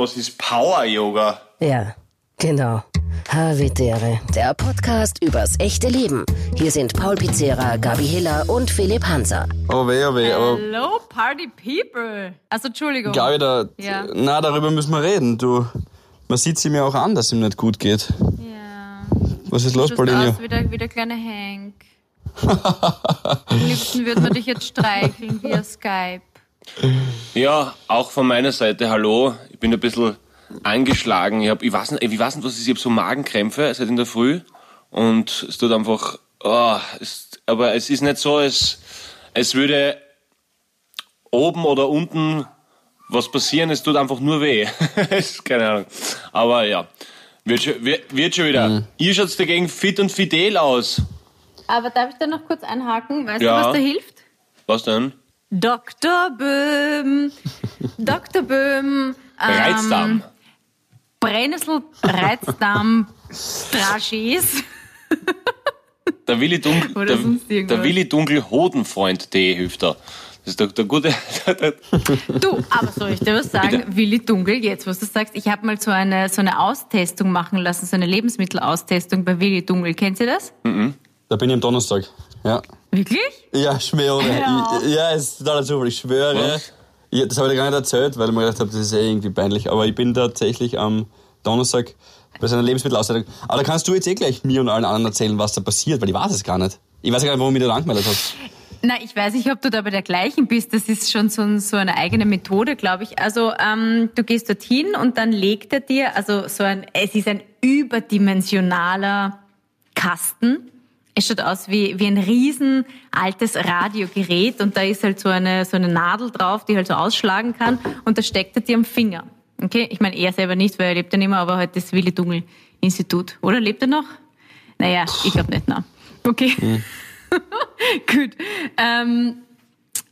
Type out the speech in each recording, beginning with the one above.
Was ist Power Yoga? Ja, genau. Havidere, der Podcast übers echte Leben. Hier sind Paul Pizzera, Gabi Hiller und Philipp Hanser. Oh weh, oh weh. Oh, Hello, Party People. Also, Entschuldigung. Gabi, da, Ja. na, darüber müssen wir reden. Du, man sieht sie mir auch an, dass ihm nicht gut geht. Ja. Was ist los, Paulinho? aus wie der, wie der kleine Hank. Am liebsten würden wir dich jetzt streicheln via Skype. Ja, auch von meiner Seite, hallo. Ich bin ein bisschen angeschlagen. Ich, hab, ich, weiß nicht, ich weiß nicht, was es ist. Ich habe so Magenkrämpfe seit in der Früh. Und es tut einfach. Oh, es, aber es ist nicht so, als, als würde oben oder unten was passieren. Es tut einfach nur weh. Es ist Keine Ahnung. Aber ja, wird schon, wird, wird schon wieder. Ihr schaut dagegen fit und fidel aus. Aber darf ich da noch kurz einhaken? Weißt Ja. du, was da hilft? Was denn? Dr. Böhm. Dr. Böhm. Ähm, Reizdarm. Brennnessel, Reizdarm, Dragees. Der Willi Dunkel, Oder der, der Willi Dunkel Hodenfreund-Tee hilft da. Das ist der, der gute. Du, aber soll ich dir was sagen? Bitte. Willi Dunkel, jetzt was du sagst, ich habe mal so eine, so eine Austestung machen lassen, so eine Lebensmittelaustestung bei Willi Dunkel. Kennt ihr das? Da bin ich am Donnerstag. Ja. Wirklich? Ja, schwöre. Ich, ja, ist total Zufall. Ich schwöre. Ja, das habe ich dir gar nicht erzählt, weil ich mir gedacht habe, das ist eh irgendwie peinlich. Aber ich bin tatsächlich am Donnerstag bei seiner Lebensmittelausstellung. Aber da kannst du jetzt eh gleich mir und allen anderen erzählen, was da passiert, weil ich weiß es gar nicht. Ich weiß gar nicht, warum ich da angemeldet habe. Na, ich weiß nicht, ob du da bei der gleichen bist. Das ist schon so, so eine eigene Methode, glaube ich. Also ähm, du gehst dorthin und dann legt er dir, also so ein, es ist ein überdimensionaler Kasten. Es schaut aus wie, wie ein riesen altes Radiogerät und da ist halt so eine, so eine Nadel drauf, die halt so ausschlagen kann und da steckt er dir am Finger. Okay, ich meine, er selber nicht, weil er lebt ja nicht mehr, aber halt das Willi Dungel Institut. Oder lebt er noch? Naja, ich glaube nicht, na. Okay. Gut. Ähm,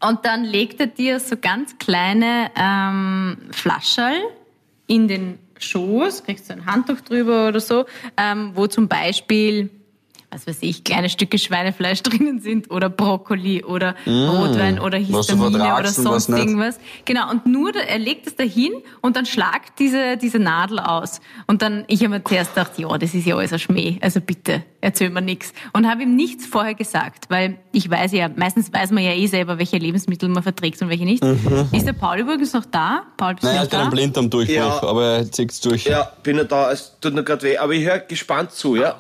und dann legt er dir so ganz kleine ähm, Flascherl in den Schoß, kriegst du ein Handtuch drüber oder so, ähm, wo zum Beispiel, was weiß ich, kleine Stücke Schweinefleisch drinnen sind oder Brokkoli oder Rotwein oder Histamine oder sonst irgendwas. Genau, und nur, er legt es dahin und dann schlagt diese, diese Nadel aus. Und dann, ich habe mir zuerst gedacht, ja, das ist ja alles ein Schmäh, also bitte, erzähl mir nichts. Und habe ihm nichts vorher gesagt, weil ich weiß ja, meistens weiß man ja eh selber, welche Lebensmittel man verträgt und welche nicht. Ist der Paul übrigens noch da? Paul, bist Naja, du ich noch bin da? am Blinddarmdurchbruch, Ja. aber er zieht's durch. Ja, bin ja da. Es tut mir gerade weh. Aber ich höre gespannt zu, ja?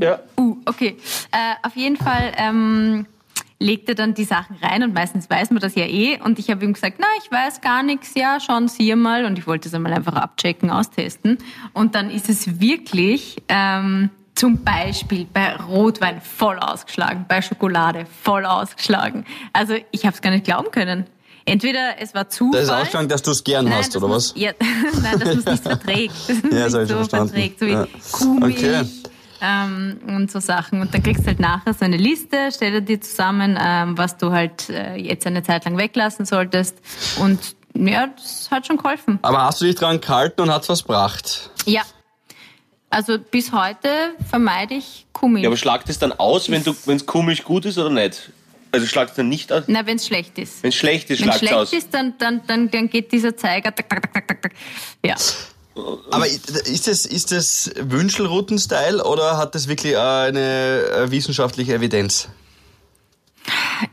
ja. Uh, okay. Äh, auf jeden Fall ähm, legt er dann die Sachen rein und meistens weiß man das ja eh. Und ich habe ihm gesagt, na, ich weiß gar nichts, ja, schauen Sie mal. Und ich wollte es einmal einfach abchecken, austesten. Und dann ist es wirklich ähm, zum Beispiel bei Rotwein voll ausgeschlagen, bei Schokolade voll ausgeschlagen. Also ich habe es gar nicht glauben können. Entweder es war Zufall. Da ist ausgegangen, dass du es gern Nein, hast, oder was? Ja, nein, dass man es nicht verträgt. Dass Ja, das nicht ich so verträgt, so wie Ja. Kuhmilch Okay. ähm, und so Sachen. Und dann kriegst du halt nachher so eine Liste, stell dir die zusammen, ähm, was du halt äh, jetzt eine Zeit lang weglassen solltest. Und ja, das hat schon geholfen. Aber hast du dich dran gehalten und hat's was gebracht? Ja. Also bis heute vermeide ich Kuhmilch. Ja, aber schlagt es dann aus, wenn du, wenn's komisch gut ist oder nicht? Also schlagt es dann nicht aus? Na, wenn es schlecht ist. Wenn es schlecht ist, Wenn es schlagt es schlecht aus. ist, dann, dann, dann, dann geht dieser Zeiger. Tak, tak, tak, tak, tak. Ja. Aber ist das, ist das Wünschelrouten-Style oder hat das wirklich eine äh, wissenschaftliche Evidenz?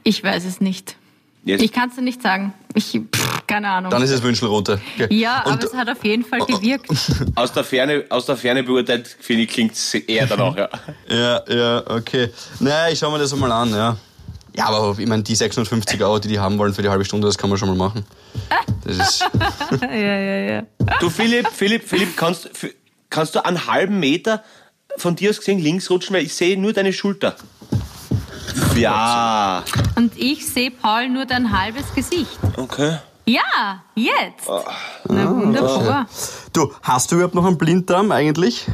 Ich weiß es nicht. Jetzt, Ich kann es dir nicht sagen. Ich, pff, keine Ahnung. Dann ist es Wünschelroute. Okay. ja, aber Und- es hat auf jeden Fall gewirkt. aus, der Ferne, aus der Ferne beurteilt, finde ich, klingt es eher danach, ja. Ja, ja, okay. Naja, ich schau mir das mal an, ja. Ja, aber ich meine, die 650 Euro, die die haben wollen für die halbe Stunde, das kann man schon mal machen. Das ist, ja, ja, ja. Du, Philipp, Philipp, Philipp, kannst, kannst du einen halben Meter von dir aus gesehen links rutschen, weil ich sehe nur deine Schulter. Ja. Und ich sehe Paul nur dein halbes Gesicht. Okay. Ja, jetzt. Ah. Na wunderbar. du, hast du überhaupt noch einen Blinddarm eigentlich?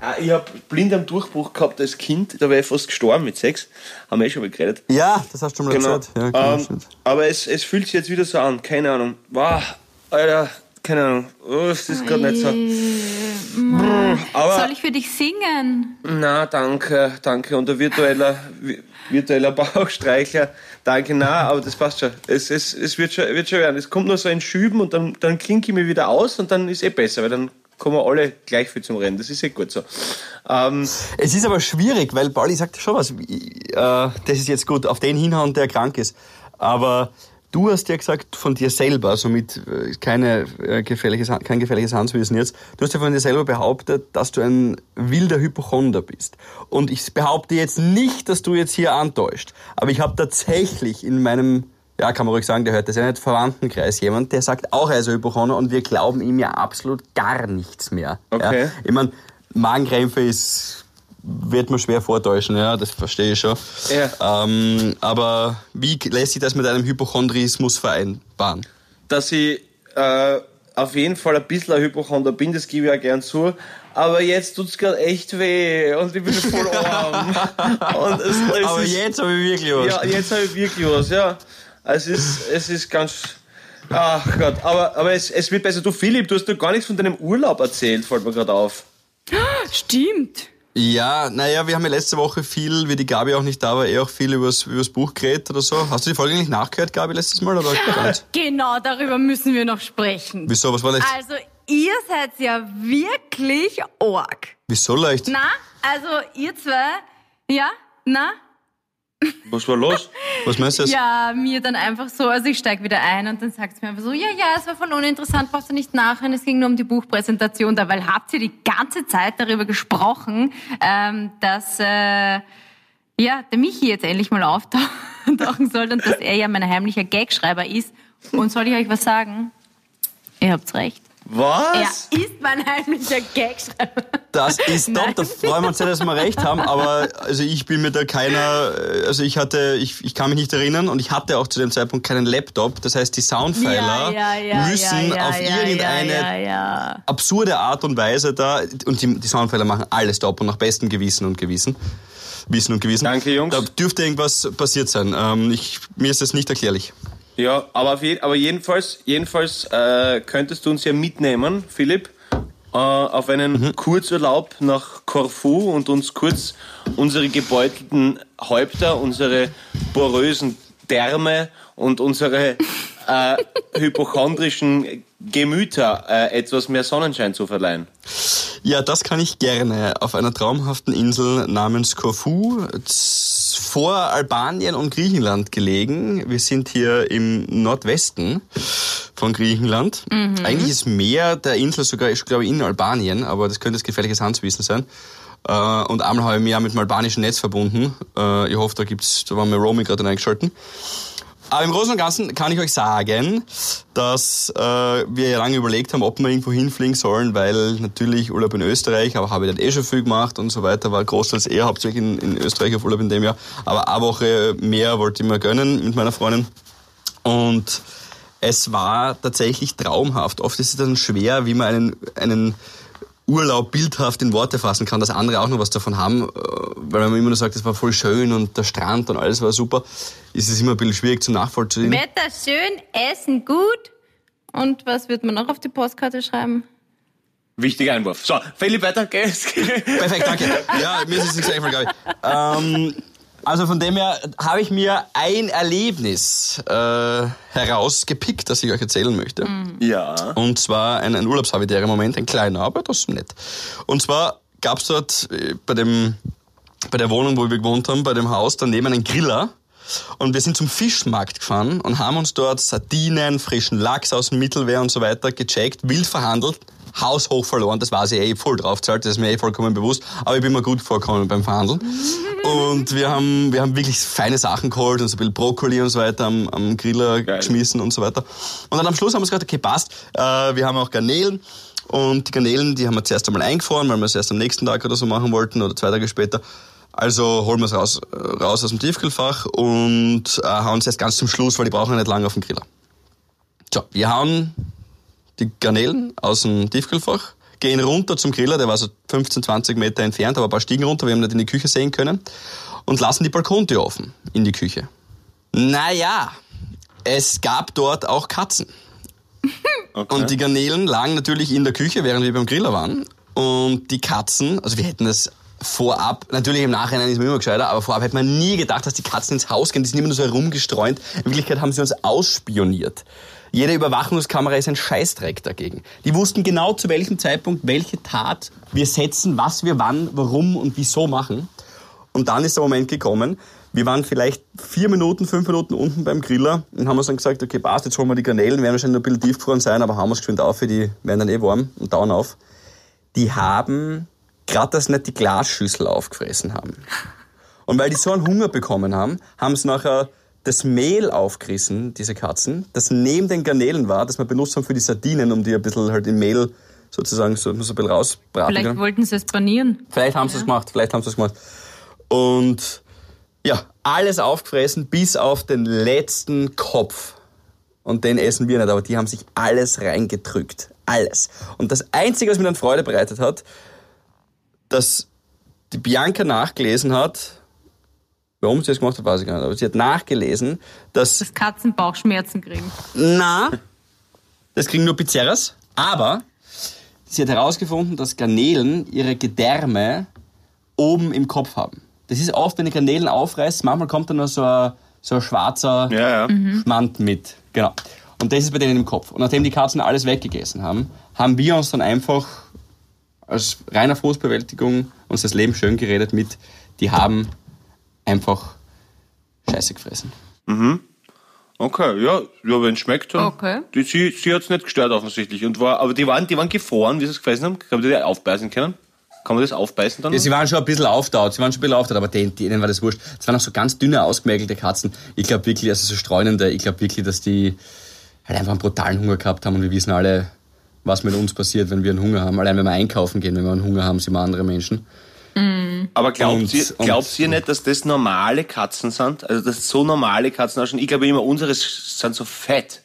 Ah, Ich habe blind am Durchbruch gehabt als Kind, da wäre ich fast gestorben mit sechs. Haben wir eh schon mal geredet. Ja, das hast du schon mal Genau. erzählt. Ja, genau, ähm, aber es, es fühlt sich jetzt wieder so an, keine Ahnung. Wow, Alter, keine Ahnung. Oh, es ist gerade nicht so. Aber Soll ich für dich singen? na, danke, danke. Und der virtuelle, vi- virtueller Bauchstreichler, danke, na, aber das passt schon. Es, es, es wird schon, wird schon werden. Es kommt nur so ein Schüben und dann, dann klinke ich mich wieder aus und dann ist eh besser, weil dann kommen wir alle gleich viel zum Rennen. Das ist eh gut so. Ähm, Es ist aber schwierig, weil Pauli sagt schon was. Äh, das ist jetzt gut, auf den hinhauen, der krank ist. Aber du hast ja gesagt von dir selber, somit äh, keine, äh, gefährliches, kein gefährliches Handwissen jetzt, du hast ja von dir selber behauptet, dass du ein wilder Hypochonder bist. Und ich behaupte jetzt nicht, dass du jetzt hier antäuscht. Aber ich habe tatsächlich in meinem ja, kann man ruhig sagen, der hört das ja nicht, Verwandtenkreis jemand, der sagt auch, er ist ein Hypochonder und wir glauben ihm ja absolut gar nichts mehr. Okay. Ja. Ich meine, Magenkrämpfe ist, wird man schwer vortäuschen, ja, das verstehe ich schon. Ja. Ähm, aber wie lässt sich das mit einem Hypochondrismus vereinbaren? dass ich äh, auf jeden Fall ein bisschen ein Hypochonder bin, das gebe ich ja gern zu. Aber jetzt tut's gerade echt weh und ich bin voll arm. und es, es Aber ist, jetzt habe ich wirklich was. Ja, jetzt habe ich wirklich was, ja. Es ist, es ist ganz. Ach Gott, aber, aber es, es wird besser. Du, Philipp, du hast doch gar nichts von deinem Urlaub erzählt, fällt mir gerade auf. Stimmt. Ja, naja, wir haben ja letzte Woche viel, wie die Gabi auch nicht da war, eh auch viel übers, übers Buch geredet oder so. Hast du die Folge eigentlich nachgehört, Gabi, letztes Mal oder? Genau, darüber müssen wir noch sprechen. Wieso, was war leicht? Also, ihr seid ja wirklich arg. Wieso leicht? Na, also ihr zwei, ja, na, Was war los? Was meinst du jetzt? ja, mir dann einfach so, also ich steig wieder ein und dann sagt mir einfach so, ja, ja, es war voll uninteressant, brauchst du nicht nachhören, es ging nur um die Buchpräsentation, dabei habt ihr die ganze Zeit darüber gesprochen, ähm, dass, äh, ja, der Michi jetzt endlich mal auftauchen soll und dass er ja mein heimlicher Gagschreiber ist. Und soll ich euch was sagen? Ihr habt's recht. Was? Er ist mein heimlicher Gagschreiber. Das ist top, Nein. da freuen wir uns sehr, dass wir recht haben, aber also ich bin mir da keiner, äh, also ich hatte, ich, ich kann mich nicht erinnern und ich hatte auch zu dem Zeitpunkt keinen Laptop, das heißt die Soundpfeiler müssen ja, auf ja, irgendeine ja, ja. absurde Art und Weise da, und die, die Soundpfeiler machen alles top und nach bestem Gewissen und Gewissen. Wissen und Gewissen. Danke, Jungs. Da dürfte irgendwas passiert sein. Ähm, ich, mir ist das nicht erklärlich. Ja, aber, je, aber jedenfalls, jedenfalls äh, könntest du uns ja mitnehmen, Philipp, äh, auf einen Kurzurlaub nach Korfu und uns kurz unsere gebeutelten Häupter, unsere porösen Därme und unsere äh, hypochondrischen Gemüter äh, etwas mehr Sonnenschein zu verleihen. Ja, das kann ich gerne. Auf einer traumhaften Insel namens Korfu, vor Albanien und Griechenland gelegen. Wir sind hier im Nordwesten von Griechenland. Eigentlich ist mehr der Insel sogar, ich glaube, in Albanien, aber das könnte jetzt gefährliches Handwissen sein. Äh, Und einmal habe ich mich ja mit dem albanischen Netz verbunden. Äh, Ich hoffe, da gibt's, da waren wir Roaming gerade eingeschalten. Aber im Großen und Ganzen kann ich euch sagen, dass äh, wir lange überlegt haben, ob wir irgendwo hinfliegen sollen, weil natürlich Urlaub in Österreich, aber habe ich dann eh schon viel gemacht und so weiter, war großteils eher hauptsächlich in, in Österreich auf Urlaub in dem Jahr. Aber eine Woche mehr wollte ich mir gönnen mit meiner Freundin. Und es war tatsächlich traumhaft. Oft ist es dann schwer, wie man einen, einen Urlaub bildhaft in Worte fassen kann, dass andere auch noch was davon haben, äh, weil man immer nur sagt, es war voll schön und der Strand und alles war super, ist es immer ein bisschen schwierig zu nachvollziehen. Wetter schön, Essen gut. Und was wird man noch auf die Postkarte schreiben? Wichtiger Einwurf. So, Philipp, weiter geht's. Perfekt, danke. Ja, mir ist es nicht eingefallen, glaube ich. Ähm, also von dem her habe ich mir ein Erlebnis äh, herausgepickt, das ich euch erzählen möchte. ja. Und zwar ein, ein urlaubshabitärer Moment, ein kleiner, aber das ist nett. Und zwar gab es dort äh, bei, dem, bei der Wohnung, wo wir gewohnt haben, bei dem Haus daneben einen Griller. Und wir sind zum Fischmarkt gefahren und haben uns dort Sardinen, frischen Lachs aus dem Mittelmeer und so weiter gecheckt, wild verhandelt, haushoch verloren. Das war sie eh voll drauf zahlt, das ist mir eh vollkommen bewusst. Aber ich bin mir gut vorgekommen beim Verhandeln. Und wir haben, wir haben wirklich feine Sachen geholt und so ein bisschen Brokkoli und so weiter am, am Griller Geil. geschmissen und so weiter. Und dann am Schluss haben wir gesagt, okay, passt. Äh, wir haben auch Garnelen. Und die Garnelen, die haben wir zuerst einmal eingefroren, weil wir es erst am nächsten Tag oder so machen wollten oder zwei Tage später. Also holen wir es raus, raus aus dem Tiefkühlfach und äh, hauen es erst ganz zum Schluss, weil die brauchen ja nicht lange auf dem Griller. So, wir hauen die Garnelen aus dem Tiefkühlfach, gehen runter zum Griller, der war so 15, 20 Meter entfernt, aber ein paar Stiegen runter, wir haben nicht in die Küche sehen können, und lassen die Balkontür offen in die Küche. Naja, es gab dort auch Katzen. Okay. Und die Garnelen lagen natürlich in der Küche, während wir beim Griller waren. Und die Katzen, also wir hätten das vorab, natürlich im Nachhinein ist man immer gescheiter, aber vorab hätte man nie gedacht, dass die Katzen ins Haus gehen. Die sind immer nur so herumgestreunt. In Wirklichkeit haben sie uns ausspioniert. Jede Überwachungskamera ist ein Scheißdreck dagegen. Die wussten genau zu welchem Zeitpunkt welche Tat wir setzen, was wir wann, warum und wieso machen. Und dann ist der Moment gekommen. Wir waren vielleicht vier Minuten, fünf Minuten unten beim Griller und haben uns dann gesagt, okay, passt, jetzt holen wir die Garnelen, werden wahrscheinlich noch ein bisschen tiefgefroren sein, aber haben wir es geschwind auf, die werden dann eh warm und dauern auf. Die haben, gerade dass nicht die Glasschüssel aufgefressen haben. Und weil die so einen Hunger bekommen haben, haben sie nachher das Mehl aufgerissen, diese Katzen, das neben den Garnelen war, das wir benutzt haben für die Sardinen, um die ein bisschen halt in Mehl sozusagen so, so ein bisschen rausbraten. Vielleicht wollten sie es panieren. Vielleicht haben sie es gemacht, vielleicht haben sie es gemacht. Und ja, alles aufgefressen bis auf den letzten Kopf. Und den essen wir nicht, aber die haben sich alles reingedrückt. Alles. Und das Einzige, was mir dann Freude bereitet hat, dass die Bianca nachgelesen hat, warum sie das gemacht hat, weiß ich gar nicht, aber sie hat nachgelesen, dass... Dass Katzen Bauchschmerzen kriegen. Na, das kriegen nur Pizzeras, aber sie hat herausgefunden, dass Garnelen ihre Gedärme oben im Kopf haben. Das ist oft, wenn die Garnelen aufreißt, manchmal kommt da noch so ein, so ein schwarzer Ja, ja. Schmand mit. Genau. Und das ist bei denen im Kopf. Und nachdem die Katzen alles weggegessen haben, haben wir uns dann einfach als reiner Frustbewältigung uns das Leben schön geredet mit, die haben einfach Scheiße gefressen. Okay, ja, ja wenn es schmeckt, dann. Okay. Die, sie sie hat es nicht gestört offensichtlich. Und war, aber die waren, die waren gefroren, wie sie es gefressen haben. Kann man die aufbeißen können? Kann man das aufbeißen dann? Ja, sie waren schon ein bisschen auftaut, sie waren schon ein bisschen auftaut, aber denen, denen war das wurscht. Es waren auch so ganz dünne, ausgemergelte Katzen. Ich glaube wirklich, also so streunende, ich glaube wirklich, dass die halt einfach einen brutalen Hunger gehabt haben und wir wissen alle, was mit uns passiert, wenn wir einen Hunger haben. Allein wenn wir einkaufen gehen, wenn wir einen Hunger haben, sind wir andere Menschen. Aber glaubt Und- ihr, und- glaubt ihr nicht, dass das normale Katzen sind? Also, dass so normale Katzen ausschauen? Ich glaube immer, unsere sind so fett.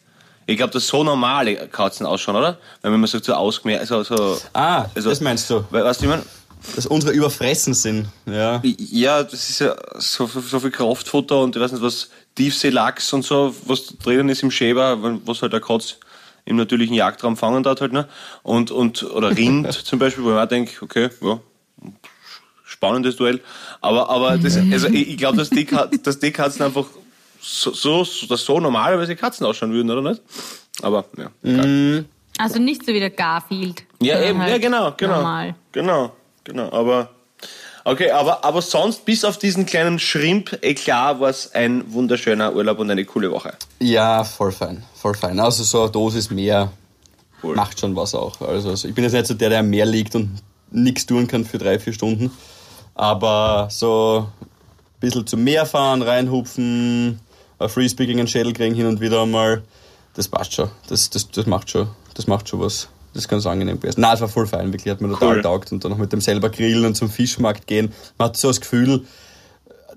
Ich glaube, dass so normale Katzen ausschauen, oder? Wenn man sagt, so ausgemerkt, so, so. Ah, Also- das meinst du, We- Weißt du, ich meine? dass unsere überfressen sind. Ja. Ja, das ist ja so, so viel Kraftfutter und ich weiß nicht was, Tiefseelachs und so, was drinnen ist im Schäber, was halt der Katz im natürlichen Jagdraum fangen darf halt, ne? Und, und, oder Rind zum Beispiel, wo ich auch denke, okay, ja, spannendes Duell. Aber, aber das, also ich, ich glaube, dass die, dass die Katzen einfach so, so, dass so normalerweise Katzen ausschauen würden, oder nicht? Aber, ja. egal. Also nicht so wie der Garfield. Ja, eben, halt ja, genau, genau. Normal. Genau, genau, aber. Okay, aber, aber sonst, bis auf diesen kleinen Schrimp-Eklat, war es ein wunderschöner Urlaub und eine coole Woche. ja, voll fein, voll fein. Also so eine Dosis mehr Cool. macht schon was auch. Also, also ich bin jetzt nicht so der, der am Meer liegt und nichts tun kann für drei, vier Stunden. Aber so ein bisschen zum Meer fahren, reinhupfen, ein Frisbee gegen einen Schädel kriegen hin und wieder einmal, das passt schon. Das, das, das macht schon, das macht schon was. Das ist ganz angenehm gewesen. Nein, es war voll fein, wirklich, hat mir total Cool. taugt. Und dann noch mit dem selber grillen und zum Fischmarkt gehen. Man hat so das Gefühl,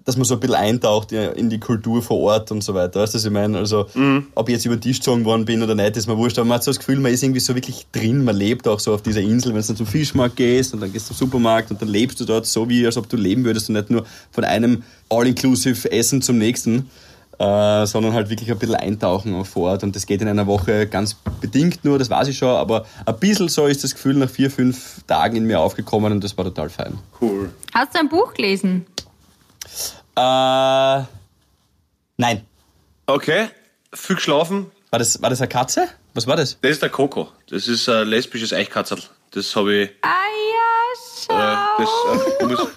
dass man so ein bisschen eintaucht in die Kultur vor Ort und so weiter. Weißt du, was ich meine? Also, ob ich jetzt über den Tisch gezogen worden bin oder nicht, ist mir wurscht. Aber man hat so das Gefühl, man ist irgendwie so wirklich drin. Man lebt auch so auf dieser Insel. Wenn du dann zum Fischmarkt gehst und dann gehst du zum Supermarkt und dann lebst du dort so, wie als ob du leben würdest und nicht nur von einem all-inclusive Essen zum nächsten, äh, sondern halt wirklich ein bisschen eintauchen auch vor Ort. Und das geht in einer Woche ganz bedingt nur, das weiß ich schon, aber ein bisschen so ist das Gefühl nach vier, fünf Tagen in mir aufgekommen und das war total fein. Cool. Hast du ein Buch gelesen? Äh, nein. Okay, viel geschlafen. War das, war das eine Katze? Was war das? Das ist der Coco. Das ist ein lesbisches Eichkatzel. Das habe ich. Ah ja, Äh, schau. das, äh, ich muss,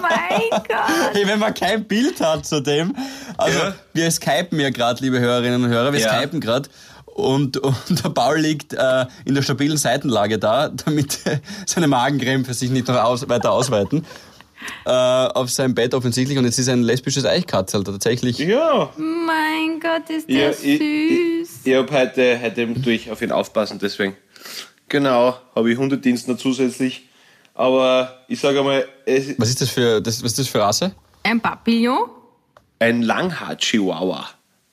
mein Gott. Hey, wenn man kein Bild hat zu dem. Also, Ja. wir skypen ja gerade, liebe Hörerinnen und Hörer, wir Ja. skypen gerade. Und, und der Paul liegt äh, in der stabilen Seitenlage da, damit äh, seine Magenkrämpfe sich nicht noch aus, weiter ausweiten. Äh, auf seinem Bett offensichtlich. Und jetzt ist ein lesbisches Eichkatzel tatsächlich. ja. Mein Gott, ist Ja, der ich- süß. Ich habe heute, heute durch auf ihn aufpassen, deswegen. Genau, habe ich Hundedienst noch zusätzlich. Aber ich sage einmal, es ist Was ist das für, das, was ist das für Rasse? Ein Papillon? ein Langhaar-Chihuahua.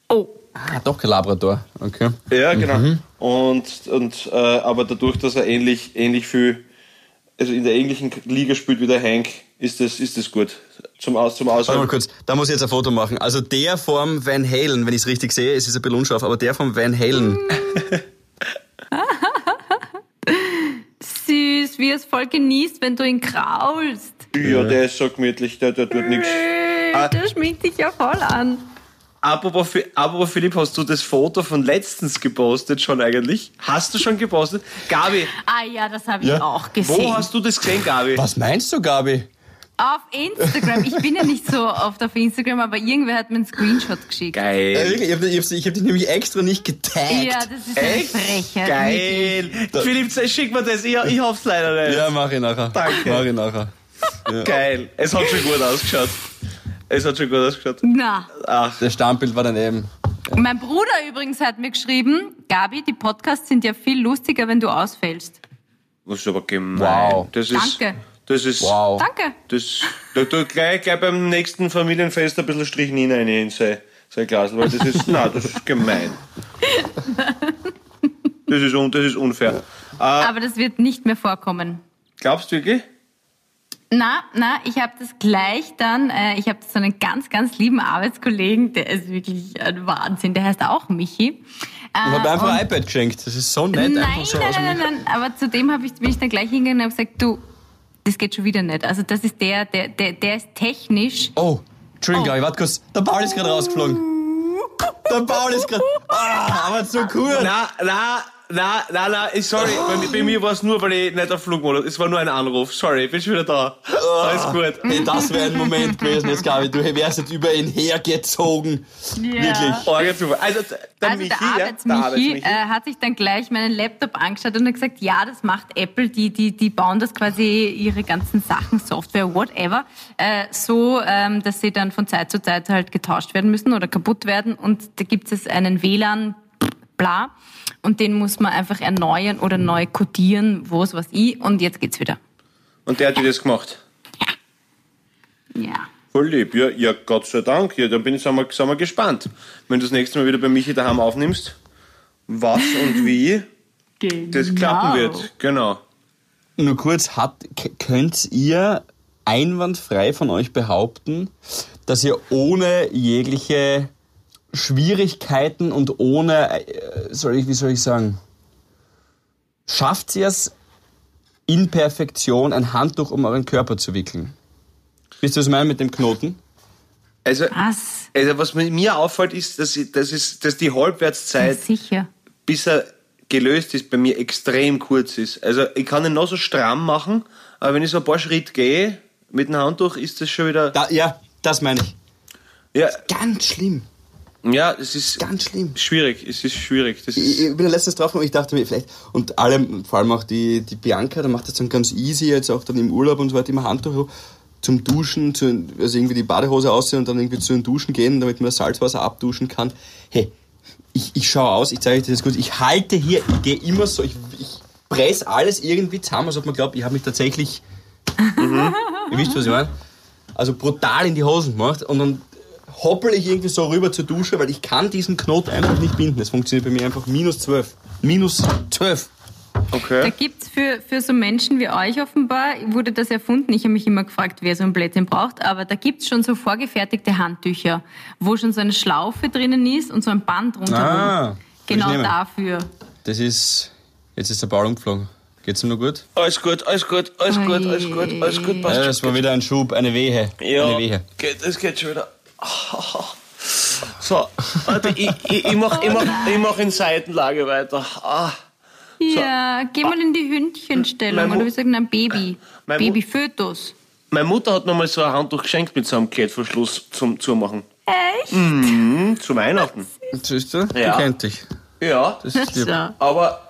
Oh. Ah, doch kein Labrador. Okay. Ja, genau. Und, und äh, aber dadurch, dass er ähnlich, ähnlich viel, also in der ähnlichen Liga spielt wie der Hank, ist das, ist das gut. Zum, Aus, zum Warte mal kurz, da muss ich jetzt ein Foto machen. Also der vom Van Halen, wenn ich es richtig sehe, es ist ein bisschen unscharf, aber der vom Van Halen. Süß. ist, wie er es voll genießt, wenn du ihn kraulst. Ja, der ist so gemütlich, der, der tut nichts. Äh, Der schminkt dich ja voll an. Apropos Philipp, hast du das Foto von letztens gepostet schon eigentlich? Hast du schon gepostet? Gabi, Ah ja, das habe ich Ja. auch gesehen. wo hast du das gesehen, Gabi? Was meinst du, Gabi? Auf Instagram. Ich bin ja nicht so oft auf Instagram, aber irgendwer hat mir einen Screenshot geschickt. Geil. wirklich, ich habe ich hab, ich hab dich nämlich extra nicht getaggt. Ja, das ist eine Echt? Frechheit. Geil. Philipp, schick mir das. Ich, ich hab's leider nicht. Ja, mach ich nachher. Danke. Mach ich nachher. Geil. Es hat schon gut ausgeschaut. Es hat schon gut ausgeschaut. Na, Ach, Das Stammbild war daneben. mein Bruder übrigens hat mir geschrieben, Gabi, die Podcasts sind ja viel lustiger, wenn du ausfällst. das ist aber gemein. Wow. Das ist, Danke. Das ist, Wow. Danke. das, da tu gleich, gleich beim nächsten Familienfest ein bisschen Strychnine rein in sein, sein Glas, weil das ist, nein, das ist gemein. Das ist, un, das ist unfair. Äh, Aber das wird nicht mehr vorkommen. glaubst du wirklich? Na, na, ich habe das gleich dann, äh, ich habe so einen ganz, ganz lieben Arbeitskollegen, der ist wirklich ein Wahnsinn, der heißt auch Michi. Äh, Ich habe einfach und- ein iPad geschenkt. Das ist so nett. Nein, einfach so nein, nein, nein, nein, aber zu dem hab ich, bin ich dann gleich hingegangen und habe gesagt, du, das geht schon wieder nicht. Also das ist der, der, der, der ist technisch. Oh, Entschuldigung, Gabi, warte kurz. Der Paul ist gerade rausgeflogen. Der Paul ist gerade. Ah, aber so cool. Na, na, na, na, na, ich- sorry, bei, mir- bei mir war es nur, weil ich nicht auf Flugmodus, es war nur ein Anruf, sorry, ich bin schon wieder da. Alles gut. Hey, das wäre ein Moment gewesen jetzt, Gabi. Du wärst jetzt über ihn hergezogen. Wirklich. Orge Zufall. Also, der Also Michi, der ja, der Arbeitsmichi Arbeitsmichi. äh, hat sich dann gleich meinen Laptop angeschaut und hat gesagt, ja, das macht Apple, die, die, die bauen das quasi ihre ganzen Sachen, Software, whatever, äh, so, ähm, dass sie dann von Zeit zu Zeit halt getauscht werden müssen oder kaputt werden und da gibt es einen WLAN, bla, und den muss man einfach erneuern oder neu codieren, wo es was ich und jetzt geht's wieder. Und der hat dir das gemacht. Ja. Voll lieb, ja, ja, Gott sei Dank. Ja, dann bin ich, sind wir, sind wir gespannt. Wenn du das nächste Mal wieder bei Michi daheim aufnimmst, was und wie das klappen wird. Genau. Nur kurz, hat, könnt ihr einwandfrei von euch behaupten, dass ihr ohne jegliche Schwierigkeiten und ohne, äh, soll ich, wie soll ich sagen, schafft ihr es in Perfektion, ein Handtuch um euren Körper zu wickeln? Wisst ihr, was ich meine mit dem Knoten? Also, Was? also was mir- auffällt, ist, dass, ich, das ist, dass die Halbwertszeit, Sicher. bis er gelöst ist, bei mir extrem kurz ist. Also ich kann ihn noch so stramm machen, aber wenn ich so ein paar Schritte gehe mit dem Handtuch, ist das schon wieder... Da, ja, das meine ich. Ja, Ganz schlimm. Ja es ist Ganz schlimm. schwierig. Es ist schwierig. Das Ich, ist, ich bin letztens drauf und ich dachte mir, vielleicht, und alle, vor allem auch die, die Bianca, da macht das dann ganz easy, jetzt auch dann im Urlaub und so weiter, immer Handtuch zum Duschen, zu, also irgendwie die Badehose aussehen und dann irgendwie zu den Duschen gehen, damit man das Salzwasser abduschen kann. Hey, ich, ich schaue aus, ich zeige euch das gut, ich halte hier, ich gehe immer so, ich, ich press alles irgendwie zusammen, als ob man glaubt, ich habe mich tatsächlich, ihr wisst, was ich meine? Also brutal in die Hosen gemacht und dann hoppel ich irgendwie so rüber zur Dusche, weil ich kann diesen Knoten einfach nicht binden. Das funktioniert bei mir einfach minus 12. Minus 12. Da okay. gibt's für, für so Menschen wie euch offenbar, wurde das erfunden. Ich habe mich immer gefragt, wer so ein Blödsinn braucht. Aber da gibt's schon so vorgefertigte Handtücher, wo schon so eine Schlaufe drinnen ist und so ein Band rundherum. Ah, genau dafür. Das ist, jetzt ist der Ball umgeflogen. Geht's ihm noch gut? Alles gut, alles gut, alles gut, alles gut, alles gut, passt Ja, schon. das war wieder ein Schub, eine Wehe. Ja, Eine Wehe. geht, das geht schon wieder. So, warte, ich, ich, ich mach, ich, mach, ich mach in Seitenlage weiter. Ah, Ja, geh mal in die Hündchenstellung Mein oder wie sagen ein Baby. Mein Mu- Babyfötus. meine Mutter hat noch mal so ein Handtuch geschenkt mit so einem Klettverschluss zum Zumachen. Echt? Mhm, zu Weihnachten. Siehst du? Ja. Du kennt dich. Ja, Das ist lieb. So. aber,